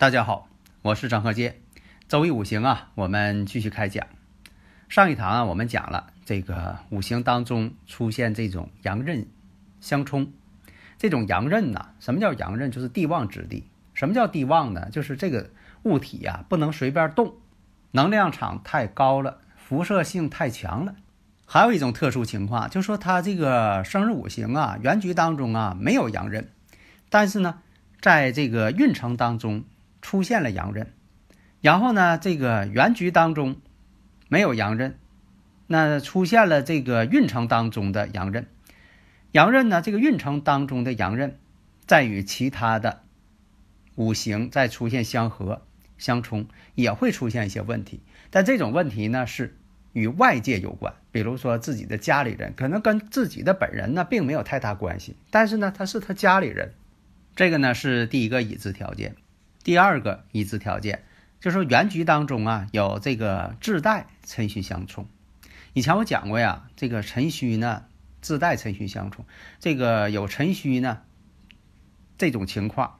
大家好，我是张鹤杰。周易五行啊，我们继续开讲。上一堂啊，我们讲了这个五行当中出现这种阳刃相冲。这种阳刃呢，什么叫阳刃？就是地旺之地。什么叫地旺呢？就是这个物体呀，不能随便动，能量场太高了，辐射性太强了。还有一种特殊情况，就说它这个生日五行啊，原局当中啊没有阳刃，但是呢，在这个运程当中。出现了阳刃，然后呢，这个原局当中没有阳刃，那出现了这个运程当中的阳刃。阳刃呢，这个运程当中的阳刃，在与其他的五行再出现相合、相冲，也会出现一些问题。但这种问题呢，是与外界有关，比如说自己的家里人，可能跟自己的本人呢并没有太大关系，但是呢，他是他家里人。这个呢是第一个已知条件。第二个已知条件，就是说原局当中啊有这个自带辰戌相冲。以前我讲过呀，这个辰戌呢自带辰戌相冲，这个有辰戌呢这种情况，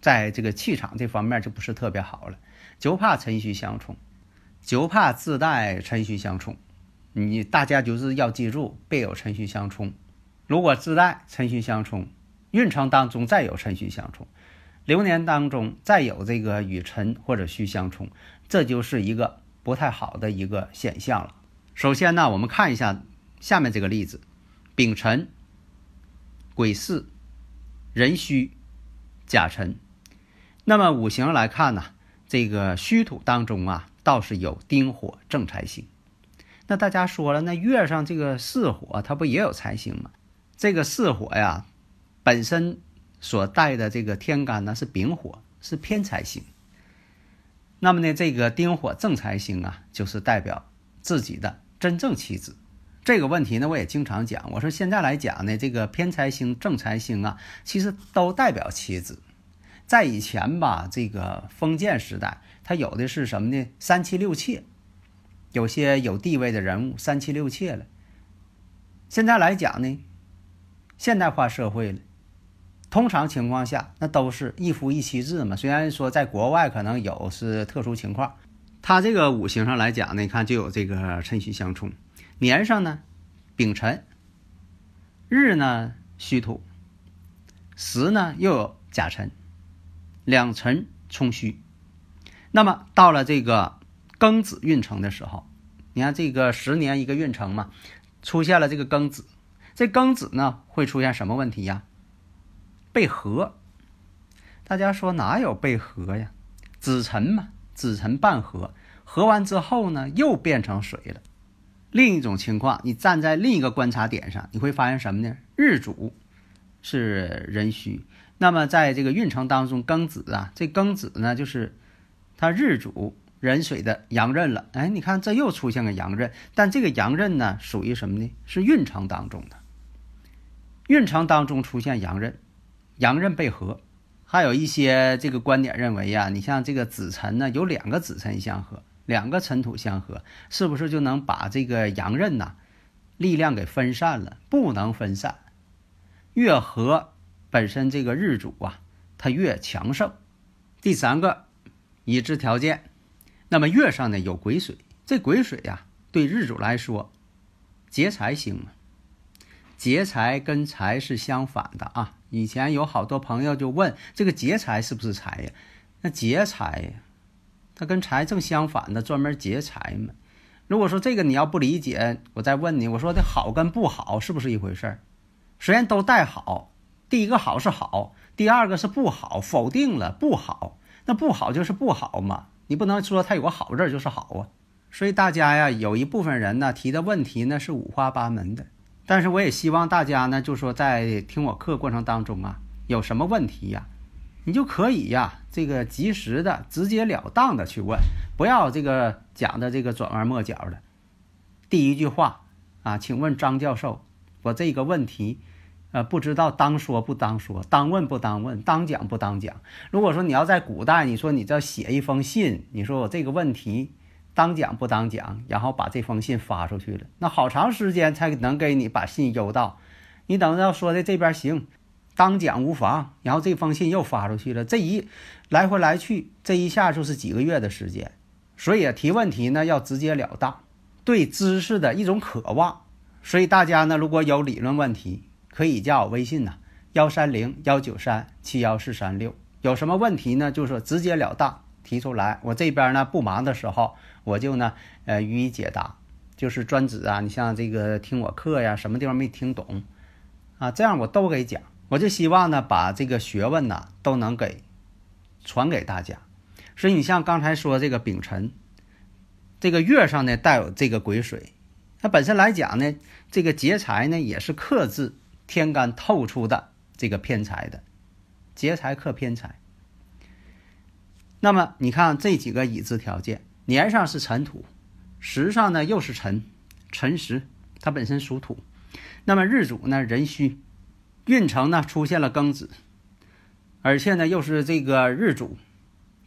在这个气场这方面就不是特别好了，就怕辰戌相冲，就怕自带辰戌相冲。你大家就是要记住，别有辰戌相冲。如果自带辰戌相冲，运程当中再有辰戌相冲。流年当中再有这个与辰或者戌相冲，这就是一个不太好的一个现象了。首先呢，我们看一下下面这个例子：丙辰、癸巳、壬戌、甲辰。那么五行来看呢，这个戌土当中啊，倒是有丁火正财星。那大家说了，那月上这个巳火，它不也有财星吗？这个巳火呀，本身。所带的这个天干呢是丙火，是偏财星。那么呢，这个丁火正财星啊，就是代表自己的真正妻子。这个问题呢，我也经常讲。我说现在来讲呢，这个偏财星、正财星啊，其实都代表妻子。在以前吧，这个封建时代，他有的是什么呢？三妻六妾，有些有地位的人物三妻六妾了。现在来讲呢，现代化社会了。通常情况下，那都是一夫一妻制嘛。虽然说在国外可能有是特殊情况，它这个五行上来讲呢，你看就有这个辰戌相冲，年上呢丙辰，日呢戌土，时呢又有甲辰，两辰冲戌。那么到了这个庚子运程的时候，你看这个十年一个运程嘛，出现了这个庚子，这庚子呢会出现什么问题呀？被合，大家说哪有被合呀？子辰嘛，子辰半合，合完之后呢，又变成水了。另一种情况，你站在另一个观察点上，你会发现什么呢？日主是壬戌，那么在这个运程当中，庚子啊，这庚子呢，就是它日主壬水的阳刃了。哎，你看这又出现个阳刃，但这个阳刃呢，属于什么呢？是运程当中的，运程当中出现阳刃。阳刃被合，还有一些这个观点认为呀，你像这个子辰呢，有两个子辰相合，两个辰土相合，是不是就能把这个阳刃呐力量给分散了？不能分散，越合本身这个日主啊，它越强盛。第三个已知条件，那么月上呢有癸水，这癸水呀对日主来说劫财星嘛，劫财跟财是相反的啊。以前有好多朋友就问这个劫财是不是财呀？那劫财，它跟财正相反的，专门劫财嘛。如果说这个你要不理解，我再问你，我说的好跟不好是不是一回事儿？虽然都带好，第一个好是好，第二个是不好，否定了不好，那不好就是不好嘛。你不能说它有个好字就是好啊。所以大家呀，有一部分人呢提的问题呢是五花八门的。但是我也希望大家呢，就说在听我课过程当中啊，有什么问题呀，你就可以呀，这个及时的、直截了当的去问，不要这个讲的这个转弯抹角的。第一句话啊，请问张教授，我这个问题，呃，不知道当说不当说，当问不当问，当讲不当讲。如果说你要在古代，你说你这写一封信，你说我这个问题。当讲不当讲，然后把这封信发出去了，那好长时间才能给你把信邮到。你等到说的这边行，当讲无妨，然后这封信又发出去了，这一来回来去，这一下就是几个月的时间。所以提问题呢要直截了当，对知识的一种渴望。所以大家呢如果有理论问题，可以加我微信呐，幺三零幺九三七幺四三六。有什么问题呢？就是说直截了当。提出来，我这边呢不忙的时候，我就呢呃予以解答，就是专指啊，你像这个听我课呀，什么地方没听懂啊，这样我都给讲。我就希望呢把这个学问呢都能给传给大家。所以你像刚才说这个丙辰，这个月上呢带有这个癸水，它本身来讲呢，这个劫财呢也是克制天干透出的这个偏财的，劫财克偏财。那么你看这几个已知条件，年上是辰土，时上呢又是辰，辰时它本身属土。那么日主呢壬戌，运程呢出现了庚子，而且呢又是这个日主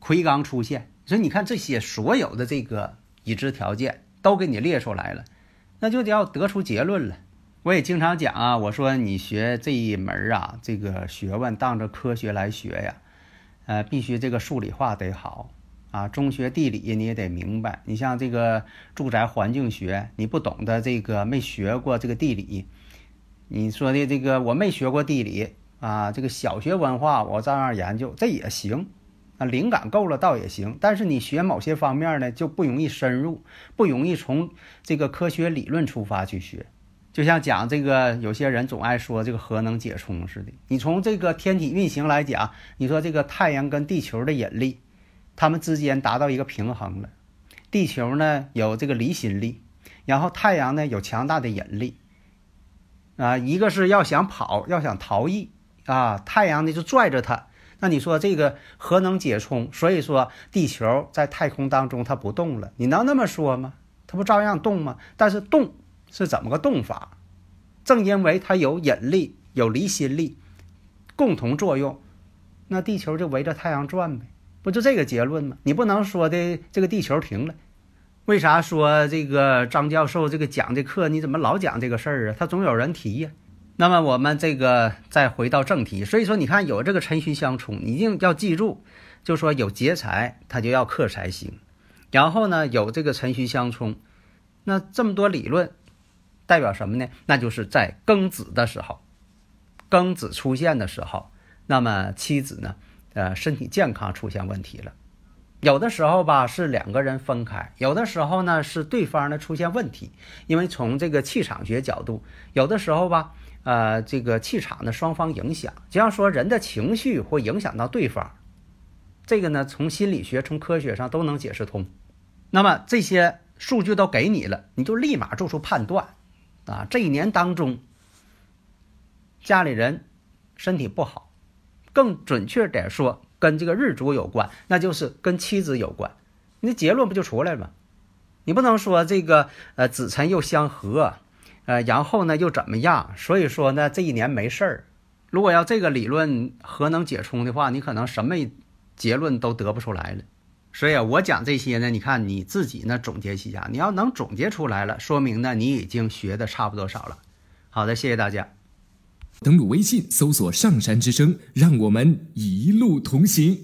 魁罡出现。所以你看这些所有的这个已知条件都给你列出来了，那就得要得出结论了。我也经常讲啊，我说你学这一门啊，这个学问当着科学来学呀。呃，必须这个数理化得好啊，中学地理你也得明白。你像这个住宅环境学，你不懂得这个，没学过这个地理，你说的这个我没学过地理啊，这个小学文化我照样研究，这也行啊，灵感够了倒也行。但是你学某些方面呢，就不容易深入，不容易从这个科学理论出发去学。就像讲这个，有些人总爱说这个核能解冲似的。你从这个天体运行来讲，你说这个太阳跟地球的引力，它们之间达到一个平衡了。地球呢有这个离心力，然后太阳呢有强大的引力。啊，一个是要想跑，要想逃逸啊，太阳呢就拽着它。那你说这个核能解冲，所以说地球在太空当中它不动了，你能那么说吗？它不照样动吗？但是动。是怎么个动法？正因为它有引力、有离心力，共同作用，那地球就围着太阳转呗，不就这个结论吗？你不能说的这个地球停了，为啥说这个张教授这个讲这课，你怎么老讲这个事儿啊？他总有人提呀。那么我们这个再回到正题，所以说你看有这个辰戌相冲，你一定要记住，就说有劫财，它就要克财星，然后呢有这个辰戌相冲，那这么多理论。代表什么呢？那就是在庚子的时候，庚子出现的时候，那么妻子呢，呃，身体健康出现问题了。有的时候吧是两个人分开，有的时候呢是对方呢出现问题。因为从这个气场学角度，有的时候吧，呃，这个气场的双方影响，就像说人的情绪会影响到对方，这个呢从心理学、从科学上都能解释通。那么这些数据都给你了，你就立马做出判断。啊，这一年当中，家里人身体不好，更准确点说，跟这个日主有关，那就是跟妻子有关。你结论不就出来了吗？你不能说这个呃子辰又相合，呃然后呢又怎么样？所以说呢这一年没事儿。如果要这个理论核能解冲的话，你可能什么结论都得不出来了。所以，我讲这些呢，你看你自己呢总结一下，你要能总结出来了，说明呢你已经学的差不多少了。好的，谢谢大家。登录微信搜索“上山之声”，让我们一路同行。